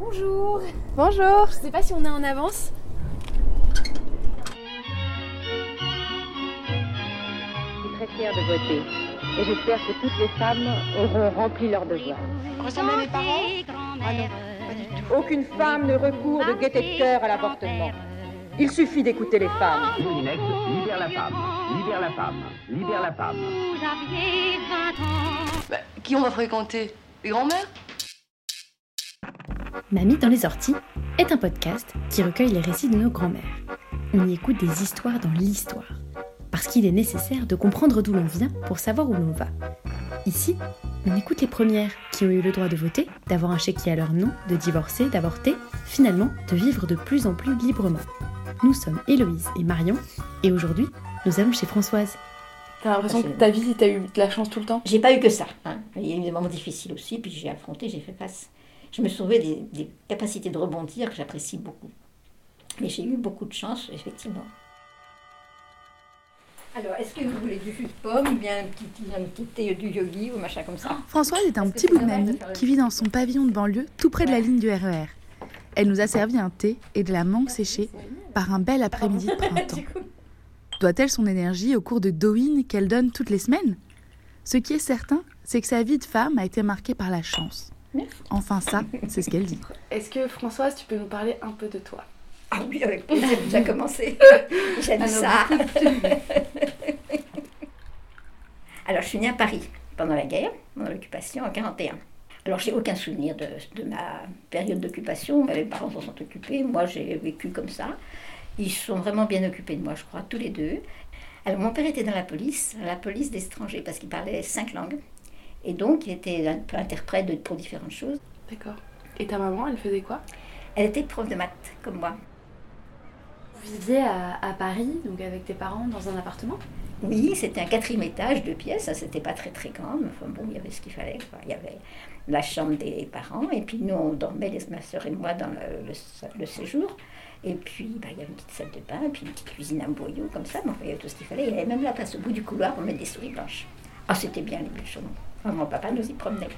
Bonjour. Bonjour. Je sais pas si on est en avance. Je suis très fière de voter et j'espère que toutes les femmes auront rempli leur devoir. Ressemble à mes parents? Ah non, pas du tout. Aucune femme ne recourt de gaieté de cœur à l'avortement. Il suffit d'écouter les femmes. Libère la femme, libère la femme, libère la femme. Vous aviez 20 ans. Bah, qui on va fréquenter? Les grands-mères? Mamie dans les orties est un podcast qui recueille les récits de nos grands-mères. On y écoute des histoires dans l'histoire. Parce qu'il est nécessaire de comprendre d'où l'on vient pour savoir où l'on va. Ici, on écoute les premières qui ont eu le droit de voter, d'avoir un chéquier à leur nom, de divorcer, d'avorter, finalement de vivre de plus en plus librement. Nous sommes Héloïse et Marion, et aujourd'hui, nous allons chez Françoise. T'as l'impression que ta vie, t'as eu de la chance tout le temps? J'ai pas eu que ça. hein. Il y a eu des moments difficiles aussi, puis j'ai affronté, j'ai fait face. Je me souviens des, des capacités de rebondir que j'apprécie beaucoup. Mais j'ai eu beaucoup de chance, effectivement. Alors, est-ce que vous voulez du jus de pomme ou bien un petit, un petit thé du yogi ou machin comme ça? Françoise est un petit bout de mamie qui vit dans son pavillon de banlieue tout près de la ligne du RER. Elle nous a servi un thé et de la mangue séchée par un bel après-midi de printemps. Doit-elle son énergie au cours de Dowin qu'elle donne toutes les semaines? Ce qui est certain, c'est que sa vie de femme a été marquée par la chance. Merci. Enfin ça, c'est ce qu'elle dit. Est-ce que Françoise, tu peux nous parler un peu de toi? Ah oui, avec plaisir, j'ai déjà commencé. J'aime ça. Alors, je suis née à Paris pendant la guerre, pendant l'occupation, en 41. Alors, j'ai aucun souvenir de, de ma période d'occupation. Mes parents s'en sont occupés. Moi, j'ai vécu comme ça. Ils sont vraiment bien occupés de moi, je crois, tous les deux. Alors, mon père était dans la police, la police d'étrangers, parce qu'il parlait cinq langues. Et donc, il était un peu interprète de- pour différentes choses. D'accord. Et ta maman, elle faisait quoi? Elle était prof de maths, comme moi. Vous viviez à, à Paris, donc avec tes parents, dans un appartement? Oui, c'était un quatrième étage, deux pièces, ça c'était pas très très grand, mais enfin bon, il y avait ce qu'il fallait. quoi. Il y avait la chambre des parents, et puis nous on dormait, les, ma soeur et moi, dans le, le- le séjour. Et puis bah, il y avait une petite salle de bain, et puis une petite cuisine à boyau comme ça, mais enfin, il y avait tout ce qu'il fallait. Il y avait même la place au bout du couloir pour mettre des souris blanches. Ah, c'était bien les bûcherons. Mon papa nous y promenait.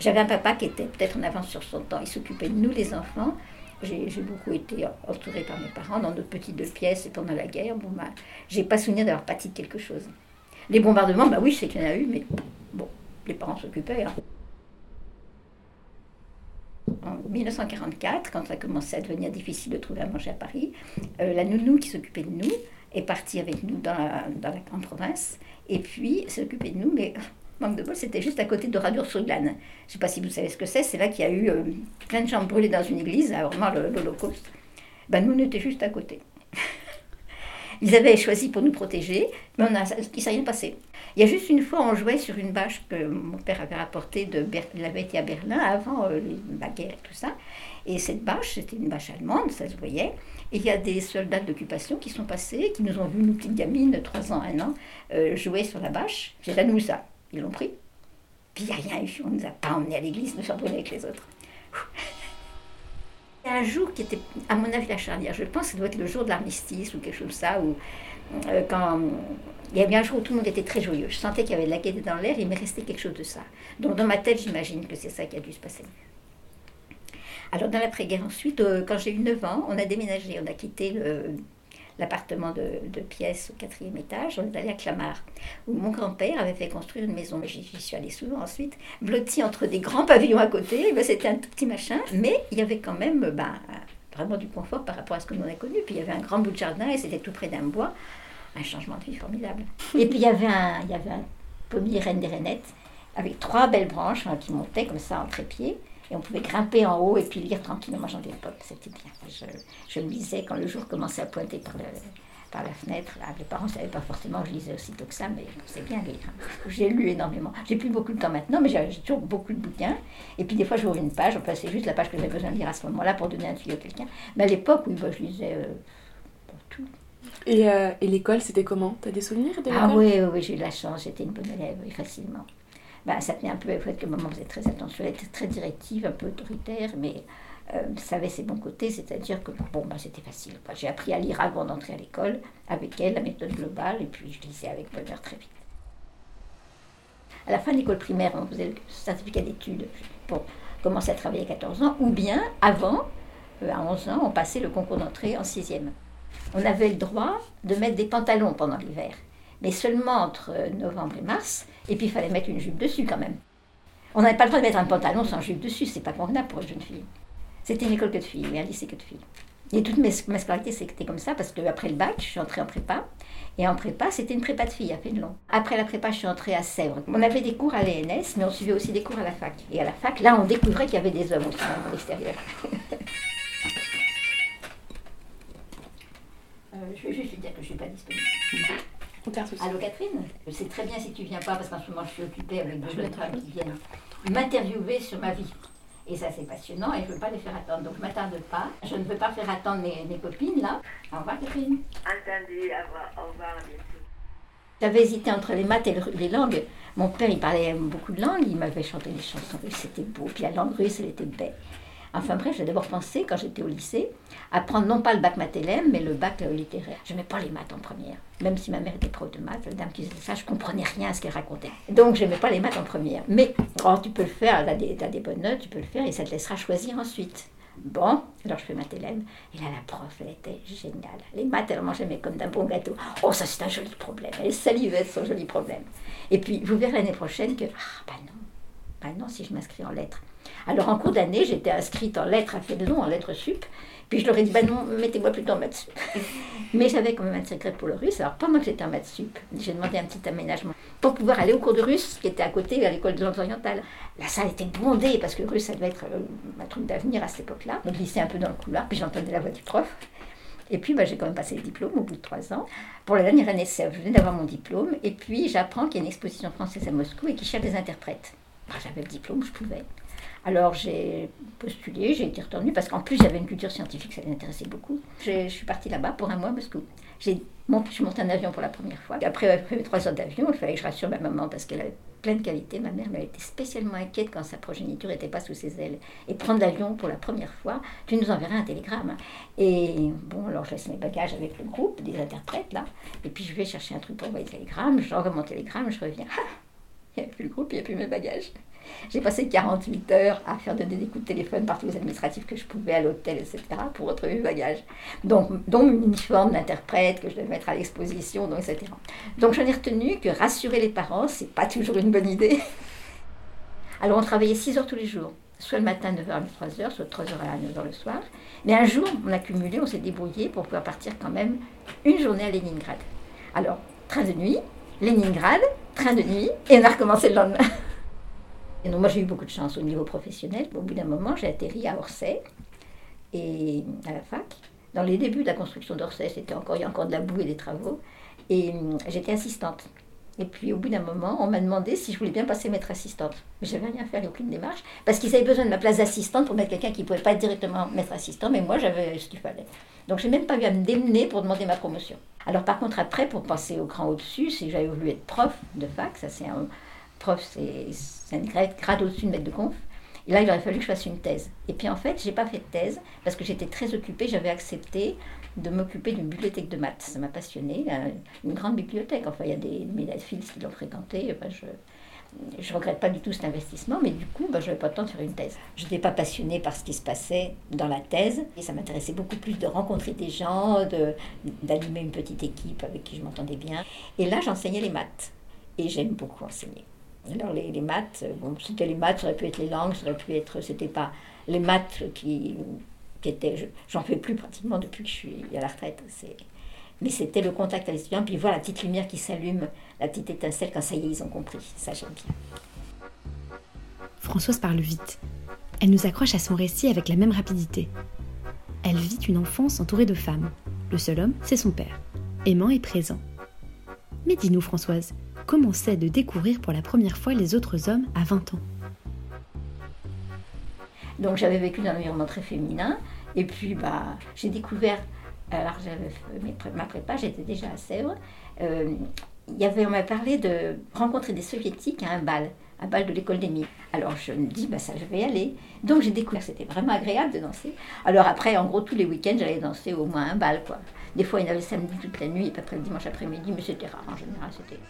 J'avais un papa qui était peut-être en avance sur son temps. Il s'occupait de nous, les enfants. J'ai beaucoup été entourée par mes parents dans notre petites deux pièces et pendant la guerre. Bon, bah, j'ai pas souvenir d'avoir pâti de quelque chose. Les bombardements, bah oui, c'est qu'il y en a eu, mais bon, les parents s'occupaient. hein. En 1944, quand ça commençait à devenir difficile de trouver à manger à Paris, euh, la nounou qui s'occupait de nous est partie avec nous dans la, dans la grande province. Et puis, s'occupait de nous, mais manque de bol, c'était juste à côté de Radur-sur-Glane. Je ne sais pas si vous savez ce que c'est, c'est là qu'il y a eu euh, plein de gens brûlés dans une église, à l'Holocauste. Ben, nous, on était juste à côté. Ils avaient choisi pour nous protéger, mais on a, il ne s'est rien passé. Il y a juste une fois, on jouait sur une bâche que mon père avait rapportée de Ber- il à Berlin avant euh, la guerre et tout ça. Et cette bâche, c'était une bâche allemande, ça se voyait. Et il y a des soldats d'occupation qui sont passés, qui nous ont vus, nous petites gamines de 3 ans, 1 an, euh, jouer sur la bâche. J'ai là, nous, ça. Ils l'ont pris. Puis il n'y a rien eu. On ne nous a pas emmenés à l'église, nous sommes brûlés avec les autres. Il y a un jour qui était, à mon avis, la charnière. Je pense que ça doit être le jour de l'armistice ou quelque chose comme ça, où euh, quand il y avait un jour où tout le monde était très joyeux. Je sentais qu'il y avait de la gaieté dans l'air, il m'est resté quelque chose de ça. Donc dans ma tête, j'imagine que c'est ça qui a dû se passer. Alors dans l'après-guerre ensuite, euh, quand j'ai eu 9 ans, on a déménagé, on a quitté le- l'appartement de, pièces au quatrième étage, on est allé à Clamart, où mon grand-père avait fait construire une maison. J'y suis allée souvent ensuite, blottie entre des grands pavillons à côté. Ben, C'était un tout petit machin, mais il y avait quand même ben, vraiment du confort par rapport à ce que l'on a connu. Puis il y avait un grand bout de jardin et c'était tout près d'un bois. Un changement de vie formidable. Et puis il y avait un, il y avait un pommier reine des rainettes avec trois belles branches hein, qui montaient comme ça en trépied. Et on pouvait grimper en haut et puis lire tranquillement des pommes. C'était bien. Je, je lisais quand le jour commençait à pointer par, le, par la fenêtre. Là, les parents ne savaient pas forcément que je lisais aussitôt que ça, mais c'est bien lire. hein. J'ai lu énormément. J'ai plus beaucoup de temps maintenant, mais j'ai toujours beaucoup de bouquins. Et puis des fois, j'ouvre une page. Enfin, c'est juste la page que j'avais besoin de lire à ce moment-là pour donner un tuyau à quelqu'un. Mais à l'époque, oui, bah, je lisais euh, pour tout. Et, euh, et l'école, c'était comment? T'as des souvenirs de l'école? Ah oui, oui, oui, j'ai eu la chance, j'étais une bonne élève, oui, facilement. Ben, ça tenait un peu au fait que maman faisait très attention, elle était très directive, un peu autoritaire, mais euh, ça avait ses bons côtés, c'est-à-dire que bon, ben, c'était facile. J'ai appris à lire avant d'entrer à l'école, avec elle, la méthode globale, et puis je lisais avec bonheur très vite. À la fin de l'école primaire, on faisait le certificat d'études pour commencer à travailler à 14 ans, ou bien avant, euh, à 11 ans, on passait le concours d'entrée en sixième. On avait le droit de mettre des pantalons pendant l'hiver, mais seulement entre euh, novembre et mars, et puis il fallait mettre une jupe dessus quand même. On n'avait pas le droit de mettre un pantalon sans jupe dessus, c'est pas convenable pour une jeune fille. C'était une école que de filles, mais un lycée que de filles. Et toute mes, ma scolarité, c'était comme ça, parce qu'après le bac, je suis entrée en prépa. Et en prépa, c'était une prépa de filles à Fénelon. Après la prépa, je suis entrée à Sèvres. On avait des cours à l'ENS, mais on suivait aussi des cours à la fac. Et à la fac, là, on découvrait qu'il y avait des hommes aussi à l'extérieur. Euh, je vais juste lui dire que je ne suis pas disponible. Allô Catherine Je sais très bien si tu viens pas parce qu'en ce moment je suis occupée avec deux jeunes femmes qui viennent m'interviewer sur ma vie. Et ça c'est passionnant et je ne veux pas les faire attendre. Donc je m'attarde pas. Je ne veux pas faire attendre mes, mes copines là. Au revoir Catherine. Entendu, au revoir, au revoir, à bientôt. J'avais hésité entre les maths et le- les langues. Mon père, il parlait beaucoup de langues, il m'avait chanté des chansons russes, c'était beau. Puis la langue russe, elle était belle. Enfin bref, j'ai d'abord pensé, quand j'étais au lycée, à prendre non pas le bac mathélème, mais le bac euh, littéraire. Je n'aimais pas les maths en première. Même si ma mère était prof de maths, la dame qui faisait ça, je comprenais rien à ce qu'elle racontait. Donc je n'aimais pas les maths en première. Mais oh, tu peux le faire, tu as des, t'as des bonnes notes, tu peux le faire et ça te laissera choisir ensuite. Bon, alors je fais mathélème. Et là, la prof, elle était géniale. Les maths, elle mangeait comme d'un bon gâteau. Oh, ça, c'est un joli problème. Elle salivait son joli problème. Et puis, vous verrez l'année prochaine que, ah, bah non, bah non, si je m'inscris en lettres. Alors, en cours d'année, j'étais inscrite en lettres à Fénelon, en lettres sup. Puis je leur ai dit, bah non, mettez-moi plutôt en maths sup. Mais j'avais quand même un secret pour le russe. Alors, pendant que j'étais en maths sup, j'ai demandé un petit aménagement pour pouvoir aller au cours de russe, qui était à côté, à l'école de langues orientales. La salle était bondée, parce que le russe, ça devait être euh, un truc d'avenir à cette époque-là. Donc, je glissais un peu dans le couloir, puis j'entendais la voix du prof. Et puis, bah, j'ai quand même passé le diplôme au bout de trois ans. Pour la dernière année je venais d'avoir mon diplôme. Et puis, j'apprends qu'il y a une exposition française à Moscou et qu'ils cherchent des interprètes. Bah, j'avais le diplôme, je pouvais. Alors, j'ai postulé, j'ai été retenue, parce qu'en plus, j'avais une culture scientifique, ça m'intéressait beaucoup. Je suis partie là-bas pour un mois à Moscou. J'ai monté, en avion pour la première fois. Après, trois heures d'avion, il fallait que je rassure ma maman, parce qu'elle avait plein de qualités. Ma mère, elle était spécialement inquiète quand sa progéniture n'était pas sous ses ailes. Et prendre l'avion pour la première fois, tu nous enverrais un télégramme. Et bon, alors je laisse mes bagages avec le groupe des interprètes, là. Et puis je vais chercher un truc pour envoyer le télégramme. J'envoie mon télégramme, je reviens. Il n'y a plus le groupe, il n'y a plus mes bagages. J'ai passé 48 heures à faire donner des coups de téléphone par tous les administratifs que je pouvais à l'hôtel, etc., pour retrouver mes bagages. Donc, mon uniforme d'interprète que je devais mettre à l'exposition, etc. Donc, j'en ai retenu que rassurer les parents, c'est pas toujours une bonne idée. Alors, on travaillait 6 heures tous les jours, soit le matin 9h à 3h, soit de 3h à 9h le soir. Mais un jour, on a cumulé, on s'est débrouillé pour pouvoir partir quand même une journée à Leningrad. Alors, train de nuit, Leningrad, train de nuit, et on a recommencé le lendemain. Et donc moi j'ai eu beaucoup de chance au niveau professionnel. Au bout d'un moment, j'ai atterri à Orsay et à la fac. Dans les débuts de la construction d'Orsay, c'était encore, il y a encore de la boue et des travaux. Et hum, j'étais assistante. Et puis au bout d'un moment, on m'a demandé si je voulais bien passer maître assistante. Mais j'avais rien fait, aucune démarche, parce qu'ils avaient besoin de ma place d'assistante pour mettre quelqu'un qui ne pouvait pas être directement maître assistant, mais moi j'avais ce qu'il fallait. Donc j'ai même pas eu à me démener pour demander ma promotion. Alors par contre après, pour passer au cran au-dessus, si j'avais voulu être prof de fac, ça c'est un prof, c'est un grade, au-dessus de maître de conf. Et là, il aurait fallu que je fasse une thèse. Et puis en fait, j'ai pas fait de thèse parce que j'étais très occupée. J'avais accepté de m'occuper d'une bibliothèque de maths. Ça m'a passionnée. là, Une grande bibliothèque. Enfin, il y a des fils qui l'ont fréquentée. Je je regrette pas du tout cet investissement, mais du coup, ben, je n'avais pas le temps de faire une thèse. Je n'étais pas passionnée par ce qui se passait dans la thèse, et ça m'intéressait beaucoup plus de rencontrer des gens, de- d'animer une petite équipe avec qui je m'entendais bien. Et là, j'enseignais les maths, et j'aime beaucoup enseigner. Alors les, les maths, euh, bon, c'était les maths, ça aurait pu être les langues, ça aurait pu être, c'était pas les maths qui, qui étaient, je- j'en fais plus pratiquement depuis que je suis à la retraite. C'est, mais c'était le contact avec les étudiants, puis voilà la petite lumière qui s'allume, la petite étincelle quand ça y est, ils ont compris. Ça j'aime bien. Françoise parle vite. Elle nous accroche à son récit avec la même rapidité. Elle vit une enfance entourée de femmes. Le seul homme, c'est son père, aimant et présent. Mais dis-nous, Françoise, comment c'est de découvrir pour la première fois les autres hommes à 20 ans Donc j'avais vécu dans un environnement très féminin. Et puis bah, j'ai découvert, alors j'avais fait ma prépa, j'étais déjà à Sèvres. Euh, y avait, on m'a parlé de rencontrer des soviétiques à un bal, un bal de l'école des mines. Alors je me dis, bah ça je vais y aller. Donc j'ai découvert, c'était vraiment agréable de danser. Alors après, en gros, tous les week-ends, j'allais danser au moins un bal, quoi. Des fois, il y en avait samedi toute la nuit, et puis après le dimanche après-midi, mais c'était rare en général, c'était...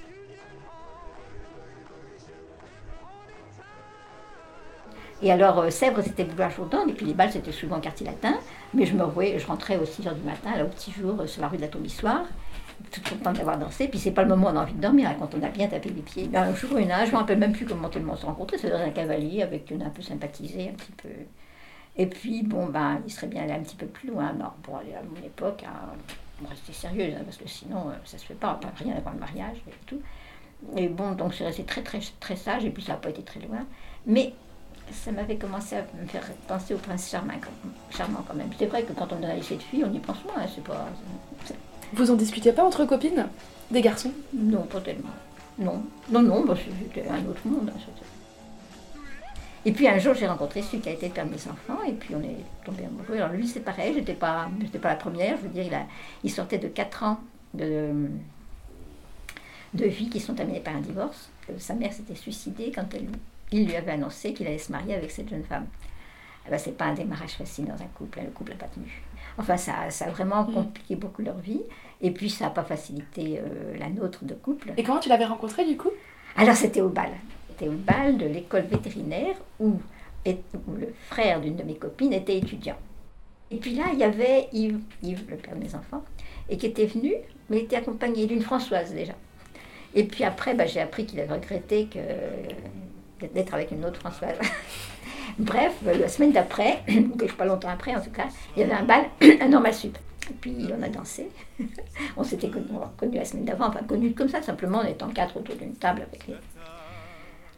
Et alors, euh, Sèvres, c'était boulevard Jourdan, et puis les balles, c'était souvent quartier latin. Mais je me revoyais, je rentrais aux 6 h du matin, là, au petit jour, euh, sur la rue de la Tombissoire, tout contente d'avoir dansé. Puis c'est pas le moment où on a envie de dormir, hein, quand on a bien tapé les pieds. Ben, un jour, une âge, je me rappelle même plus comment on s'est rencontrés. C'était un cavalier avec qui on a un peu sympathisé, un petit peu. Et puis, bon, ben, il serait bien allé un petit peu plus loin. Non, pour aller à mon époque, hein, on restait sérieuse, hein, parce que sinon, euh, ça se fait pas, pas rien avant le mariage et tout. Et bon, donc je suis restée très, très, très sage, et puis ça n'a pas été très loin. Mais ça m'avait commencé à me faire penser au prince charmant, quand- charmant quand même. C'est vrai que quand on a laissé de filles, on y pense moins, hein, c'est pas... Vous en discutiez pas entre copines? Des garçons? Non, pas tellement. Non, non, non, bah, c'était un autre monde. hein, Et puis un jour, j'ai rencontré celui qui a été le père de mes enfants, et puis on est tombé amoureux. Alors lui, c'est pareil, j'étais pas, j'étais pas la première. Je veux dire, il, a, il sortait de 4 ans de, de vie qui sont terminés par un divorce. Euh, Sa mère s'était suicidée quand elle, il lui avait annoncé qu'il allait se marier avec cette jeune femme. Eh ben, c'est pas un démarrage facile dans un couple, hein, le couple n'a pas tenu. Enfin, ça, ça a vraiment compliqué beaucoup leur vie, et puis ça n'a pas facilité euh, la nôtre de couple. Et comment tu l'avais rencontré du coup? Alors c'était au bal. C'était au bal de l'école vétérinaire où, et- où le frère d'une de mes copines était étudiant. Et puis là, il y avait Yves, Yves, le père de mes enfants, et qui était venu, mais était accompagné d'une Françoise déjà. Et puis après, bah, j'ai appris qu'il avait regretté que, d'être avec une autre Françoise. Bref, la semaine d'après, ou quelque pas longtemps après en tout cas, il y avait un bal, un normal sup. Et puis on a dansé. on s'était connus connu la semaine d'avant, enfin connus comme ça, simplement en étant quatre autour d'une table avec les.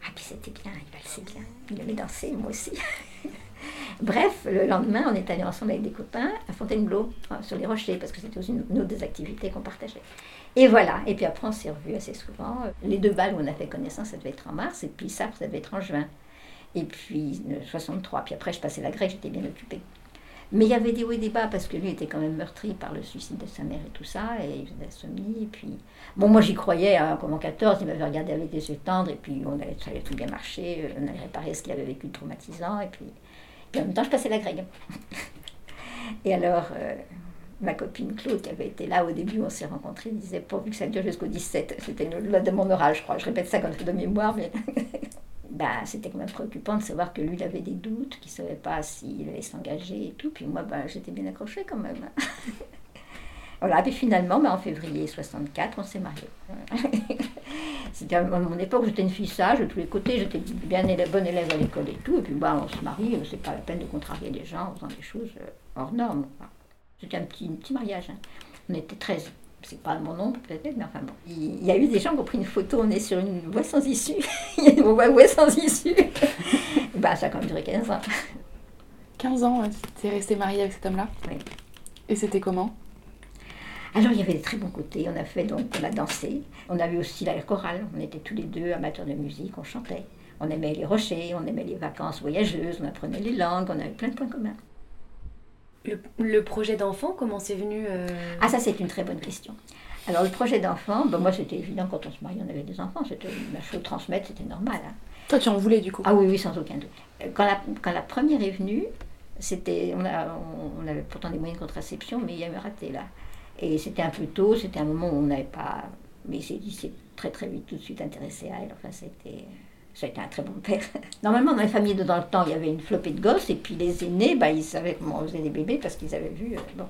Ah, puis c'était bien, il valsait bien. Il aimait danser, moi aussi. Bref, le lendemain, on est allé ensemble avec des copains à Fontainebleau, sur les rochers, parce que c'était aussi une, autre des activités qu'on partageait. Et voilà, et puis après, on s'est revus assez souvent. Les deux balles où on a fait connaissance, ça devait être en mars, et puis ça, ça devait être en juin. Et puis, euh, 63. Puis après, je passais la grecque, j'étais bien occupée. Mais il y avait des hauts et des bas, parce que lui était quand même meurtri par le suicide de sa mère et tout ça, et il faisait. Et puis, bon, moi j'y croyais, hein, comme en 14, il m'avait regardé avec des yeux tendres, et puis on allait, ça allait tout bien marcher, euh, on allait réparer ce qu'il avait vécu de traumatisant, et puis, puis en même temps, je passais la grecque. et alors, euh, ma copine Claude, qui avait été là au début, on s'est rencontrés, disait pourvu que ça dure jusqu'au 17. C'était une loi de mon oral, je crois. Je répète ça comme fait de mémoire, mais bah, c'était quand même préoccupant de savoir que lui, il avait des doutes, qu'il ne savait pas s'il allait s'engager et tout. Puis moi, bah, j'étais bien accrochée quand même. voilà, puis finalement, bah, en février 64, on s'est mariés. C'était à mon époque, j'étais une fille sage de tous les côtés, j'étais bien élève, bonne élève à l'école et tout. Et puis bah, on se marie, c'est pas la peine de contrarier les gens en faisant des choses euh, hors normes. C'était un petit, un petit mariage. hein. On était 13. C'est pas mon nom peut-être, mais enfin bon. Il y a eu des gens qui ont pris une photo, on est sur une voie sans issue. Il y a une voie sans issue. bah, ça a quand même duré 15 ans. 15 ans, ouais, t'es resté mariée avec cet homme-là? Oui. Et c'était comment? Alors il y avait des très bons côtés. On a fait donc, on a dansé. On avait aussi la chorale. On était tous les deux amateurs de musique, on chantait. On aimait les rochers, on aimait les vacances voyageuses, on apprenait les langues, on avait plein de points communs. Le, le projet d'enfant, comment c'est venu euh, Ah, ça, c'est une très bonne question. Alors, le projet d'enfant, ben, moi, c'était évident quand on se mariait, on avait des enfants. C'était la chose transmettre, c'était normal. hein. Toi, tu en voulais du coup? Ah oui, oui, sans aucun doute. Quand la, quand la première est venue, c'était, on, a, on, on avait pourtant des moyens de contraception, mais il y a eu un raté là. Et c'était un peu tôt, c'était un moment où on n'avait pas. Mais il s'est très très vite tout de suite intéressé à elle. Enfin, c'était. Ça a été un très bon père. Normalement, dans les familles de dans le temps, il y avait une flopée de gosses, et puis les aînés, bah, ils savaient comment on faisait des bébés parce qu'ils avaient vu. euh, bon.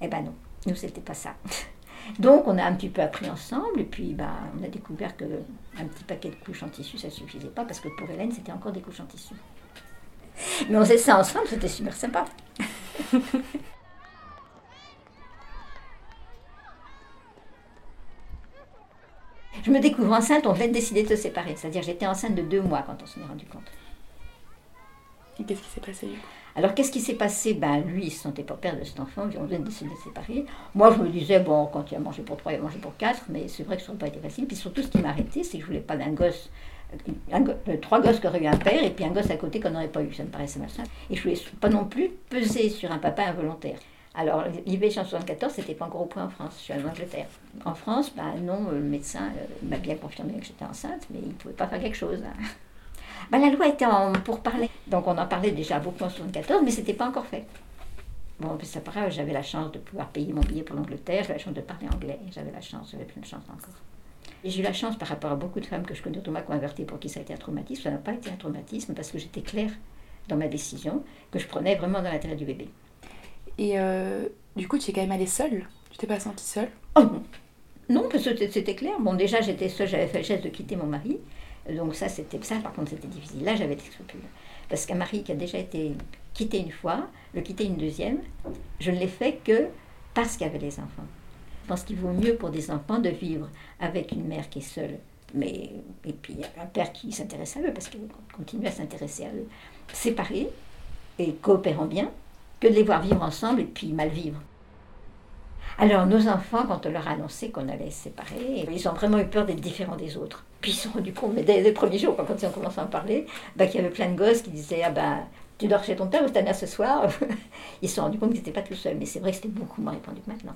Eh ben non, nous, c'était pas ça. Donc, on a un petit peu appris ensemble, et puis bah, on a découvert que un petit paquet de couches en tissu, ça suffisait pas, parce que pour Hélène, c'était encore des couches en tissu. Mais on faisait ça ensemble, c'était super sympa. Je me découvre enceinte, on venait de décider de se séparer. C'est-à-dire j'étais enceinte de deux mois quand on s'en est rendu compte. Et qu'est-ce qui s'est passé du coup? Alors qu'est-ce qui s'est passé? Ben lui, il se sentait pas père de cet enfant, on venait de décider de se séparer. Moi, je me disais, bon, quand il a mangé pour trois, il a mangé pour quatre, mais c'est vrai que ça n'aurait pas été facile. Puis surtout, ce qui m'a arrêté, c'est que je voulais pas d'un gosse, go- euh, trois gosses qui auraient eu un père et puis un gosse à côté qu'on n'aurait pas eu. Ça me paraissait malsain. Et je voulais pas non plus peser sur un papa involontaire. Alors, l'IVG en 74, c'était pas encore au point en France. Je suis allée en Angleterre. En France, ben non, le médecin euh, m'a bien confirmé que j'étais enceinte, mais il ne pouvait pas faire quelque chose. Ben, la loi était en pour parler. Donc, on en parlait déjà beaucoup en 74, mais c'était pas encore fait. Bon, puis pas grave, j'avais la chance de pouvoir payer mon billet pour l'Angleterre, j'avais la chance de parler anglais, j'avais la chance, j'avais plein de chance encore. J'ai eu la chance par rapport à beaucoup de femmes que je connais ont averti pour qui ça a été un traumatisme. Ça n'a pas été un traumatisme parce que j'étais claire dans ma décision, que je prenais vraiment dans l'intérêt du bébé. Et euh, du coup, tu es quand même allée seule Tu t'es pas sentie seule Oh non parce que c'était- c'était clair. Bon, déjà, j'étais seule, j'avais fait le geste de quitter mon mari. Donc ça, c'était ça, par contre, c'était difficile. Là, j'avais des scrupules. Parce qu'un mari qui a déjà été quitté une fois, le quitter une deuxième, je ne l'ai fait que parce qu'il y avait les enfants. Je pense qu'il vaut mieux pour des enfants de vivre avec une mère qui est seule, mais et puis un père qui s'intéresse à eux, parce qu'il continue à s'intéresser à eux, séparés et coopérant bien, que de les voir vivre ensemble et puis mal vivre. Alors nos enfants, quand on leur a annoncé qu'on allait se séparer, ils ont vraiment eu peur d'être différents des autres. Puis ils se sont rendus compte, mais dès les premiers jours, quand ils ont commencé à en parler, bah, qu'il y avait plein de gosses qui disaient Ah ben, tu dors chez ton père ou ta mère ce soir? Ils se sont rendus compte qu'ils n'étaient pas tout seuls, mais c'est vrai que c'était beaucoup moins répandu que maintenant.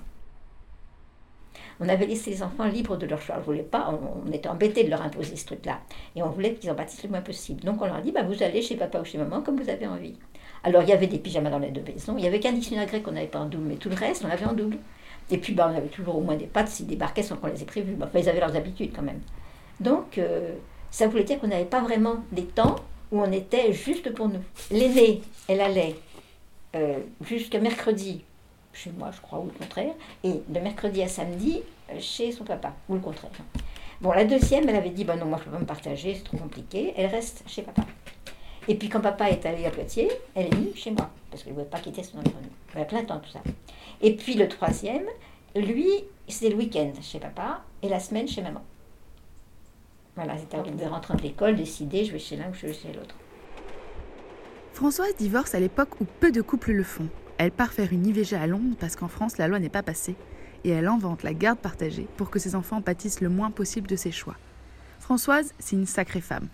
On avait laissé les enfants libres de leur choix. On voulait pas, on, était embêtés de leur imposer ce truc-là. Et on voulait qu'ils en bâtissent le moins possible. Donc on leur dit bah, Vous allez chez papa ou chez maman comme vous avez envie. Alors il y avait des pyjamas dans les deux maisons. Il y avait qu'un dictionnaire grec qu'on n'avait pas en double, mais tout le reste, on l'avait en double. Et puis, bah, on avait toujours au moins des pattes s'ils débarquaient sans qu'on les ait prévus. Enfin, ils avaient leurs habitudes quand même. Donc, euh, ça voulait dire qu'on n'avait pas vraiment des temps où on était juste pour nous. L'aînée, elle allait euh, jusqu'à mercredi chez moi, je crois, ou le contraire, et de mercredi à samedi euh, chez son papa, ou le contraire. Bon, la deuxième, elle avait dit, bah non, moi je ne peux pas me partager, c'est trop compliqué, elle reste chez papa. Et puis quand papa est allé à Poitiers, elle est venue chez moi, parce qu'elle ne voulait pas quitter son environnement. Elle a plein de temps, tout ça. Et puis le troisième, lui, c'était le week-end chez papa et la semaine chez maman. Voilà, c'était de rentrer de l'école, décider, je vais chez l'un ou je vais chez l'autre. Françoise divorce à l'époque où peu de couples le font. Elle part faire une IVG à Londres parce qu'en France la loi n'est pas passée. Et elle invente la garde partagée pour que ses enfants pâtissent le moins possible de ses choix. Françoise, c'est une sacrée femme.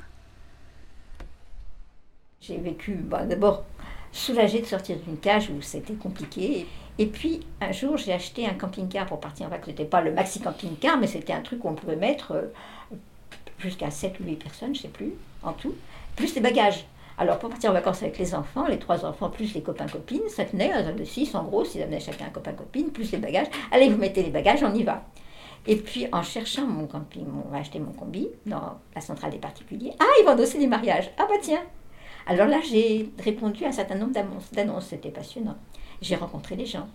J'ai vécu bah, d'abord soulagée de sortir d'une cage où c'était compliqué. Et puis un jour, j'ai acheté un camping-car pour partir en vacances. C'était pas le maxi camping-car, mais c'était un truc où on pouvait mettre euh, jusqu'à 7 ou 8 personnes, je sais plus, en tout, plus les bagages. Alors pour partir en vacances avec les enfants, les trois enfants plus les copains-copines, ça tenait, un de 6 en gros, s'ils amenaient chacun un copain-copine, plus les bagages. Allez, vous mettez les bagages, on y va. Et puis en cherchant mon camping, on a acheté mon combi dans la centrale des particuliers. Ah, ils vendent aussi des mariages. Ah bah tiens. Alors là, j'ai répondu à un certain nombre d'annonces. C'était passionnant. J'ai rencontré les gens.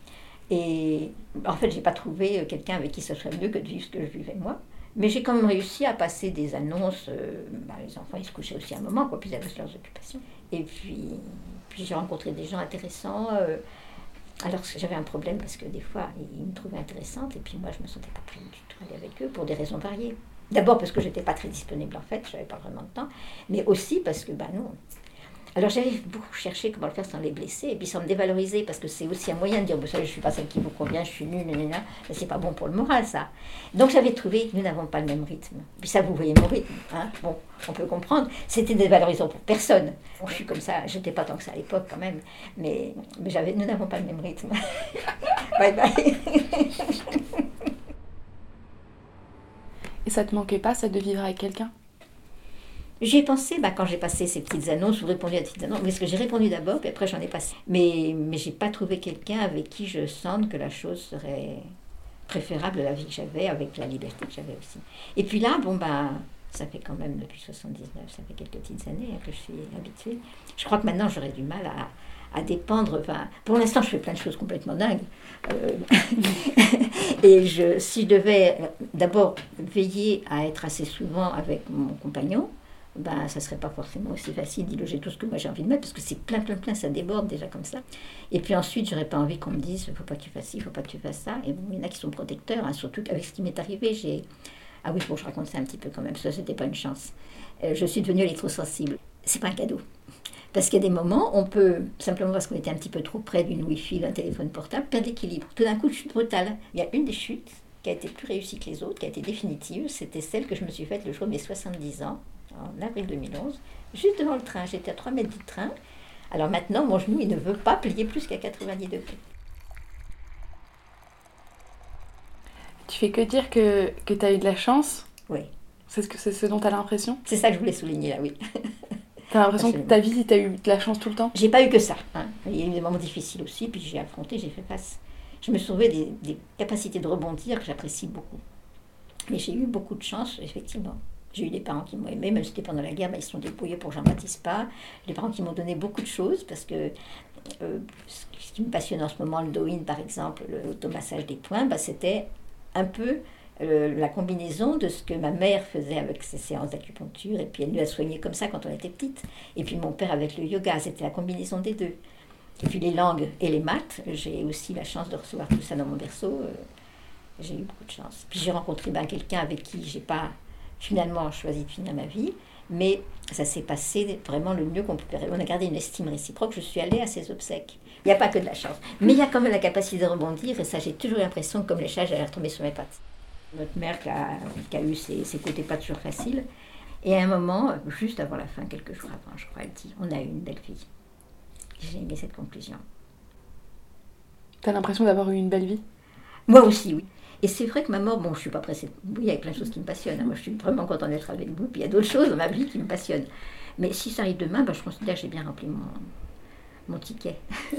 Et en fait, j'ai pas trouvé quelqu'un avec qui ça soit mieux que de vivre ce que je vivais moi. Mais j'ai quand même réussi à passer des annonces. euh, bah, les enfants, ils se couchaient aussi un moment, quoi, puis ils avaient leurs occupations. Et puis, puis j'ai rencontré des gens intéressants. euh, alors j'avais un problème parce que des fois, ils me trouvaient intéressante et puis moi, je me sentais pas prête du tout aller avec eux pour des raisons variées. D'abord parce que j'étais pas très disponible en fait, j'avais pas vraiment de temps, mais aussi parce que, bah non. Alors j'avais beaucoup cherché comment le faire sans les blesser et puis sans me dévaloriser parce que c'est aussi un moyen de dire, vous savez, je suis pas celle qui vous convient, je suis nulle, nanana, c'est pas bon pour le moral ça. Donc j'avais trouvé, nous n'avons pas le même rythme. Puis ça, vous voyez mon rythme, hein bon, on peut comprendre. C'était dévalorisant pour personne. Bon, je suis comme ça, j'étais pas tant que ça à l'époque quand même, mais, mais j'avais, nous n'avons pas le même rythme. bye bye. Et ça te manquait pas, ça, de vivre avec quelqu'un? J'y ai pensé bah, quand j'ai passé ces petites annonces ou répondu à ces petites annonces, parce que j'ai répondu d'abord, puis après j'en ai passé? Mais, mais j'ai pas trouvé quelqu'un avec qui je sente que la chose serait préférable à la vie que j'avais, avec la liberté que j'avais aussi. Et puis là, bon, bah, ça fait quand même depuis 79, ça fait quelques petites années hein, que je suis habituée. Je crois que maintenant j'aurais du mal à, à dépendre. Enfin, pour l'instant, je fais plein de choses complètement dingues. Euh, et je, si je devais euh, d'abord veiller à être assez souvent avec mon compagnon, ben, ça serait pas forcément aussi facile d'y loger tout ce que moi j'ai envie de mettre, parce que c'est plein, plein, plein, ça déborde déjà comme ça. Et puis ensuite, j'aurais pas envie qu'on me dise, faut pas que tu fasses ci, faut pas que tu fasses ça. Et bon, il y en a qui sont protecteurs, hein, surtout avec ce qui m'est arrivé, j'ai... Ah oui, bon, je raconte ça un petit peu quand même, ça, c'était pas une chance. Euh, je suis devenue électrosensible. C'est pas un cadeau. Parce qu'il y a des moments, on peut, simplement parce qu'on était un petit peu trop près d'une Wi-Fi, d'un téléphone portable, perdre l'équilibre. Tout d'un coup, chute brutale. Il y a une des chutes qui a été plus réussie que les autres, qui a été définitive. C'était celle que je me suis faite le jour de mes 70 ans, en avril 2011, juste devant le train. J'étais à 3 mètres du train. Alors maintenant, mon genou, il ne veut pas plier plus qu'à 90 degrés. Tu fais que dire que, que tu as eu de la chance Oui. C'est ce, que, c'est ce dont tu as l'impression C'est ça que je voulais souligner là, oui. Tu as l'impression que ta vie, tu as eu de la chance tout le temps J'ai pas eu que ça. hein. Il y a eu des moments difficiles aussi, puis j'ai affronté, j'ai fait face. Je me trouvais des, capacités de rebondir que j'apprécie beaucoup. Mais j'ai eu beaucoup de chance, effectivement. J'ai eu des parents qui m'ont aimé, même si c'était pendant la guerre, bah, ils se sont débrouillés pour que j'en baptise pas. Des parents qui m'ont donné beaucoup de choses, parce que euh, ce qui me passionne en ce moment, le do-in par exemple, l'automassage des poings, bah, c'était un peu euh, la combinaison de ce que ma mère faisait avec ses séances d'acupuncture, et puis elle nous a soignés comme ça quand on était petite, et puis mon père avec le yoga, c'était la combinaison des deux. Et puis les langues et les maths, j'ai aussi la chance de recevoir tout ça dans mon berceau. euh, j'ai eu beaucoup de chance. Puis j'ai rencontré ben, quelqu'un avec qui j'ai pas finalement choisi de finir ma vie, mais ça s'est passé vraiment le mieux qu'on pouvait. On a gardé une estime réciproque. Je suis allée à ses obsèques. Il n'y a pas que de la chance, mais il y a quand même la capacité de rebondir, et ça, j'ai toujours l'impression que comme les chats, j'allais retomber sur mes pattes. Notre mère qui a, eu ses, ses côtés pas toujours faciles, et à un moment, juste avant la fin, quelques jours avant, je crois, elle dit On a eu une belle fille. J'ai aimé cette conclusion. T'as l'impression d'avoir eu une belle vie? Moi aussi, oui. Et c'est vrai que ma mort, bon, je suis pas pressée. Oui, il y a plein de choses qui me passionnent. hein. Moi, je suis vraiment contente d'être avec vous. Puis il y a d'autres choses dans ma vie qui me passionnent. Mais si ça arrive demain, ben, je considère que j'ai bien rempli mon, mon ticket.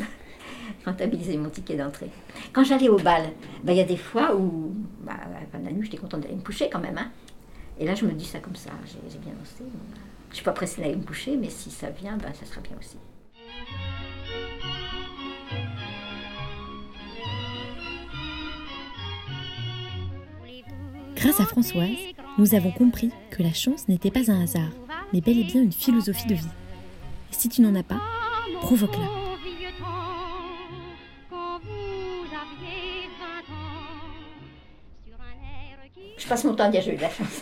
Rentabiliser mon ticket d'entrée. Quand j'allais au bal, ben, il y a des fois où, bah, à la fin de la nuit, j'étais contente d'aller me coucher quand même. hein. Et là, je me dis ça comme ça. J'ai bien. Bon, ben, je suis pas pressée d'aller me coucher, mais si ça vient, ben, ça sera bien aussi. Grâce à Françoise, nous avons compris que la chance n'était pas un hasard, mais bel et bien une philosophie de vie. Si tu n'en as pas, provoque-la. Au vieux temps, quand vous aviez 20 ans, sur un air qui Je passe mon temps à dire j'ai eu de la chance.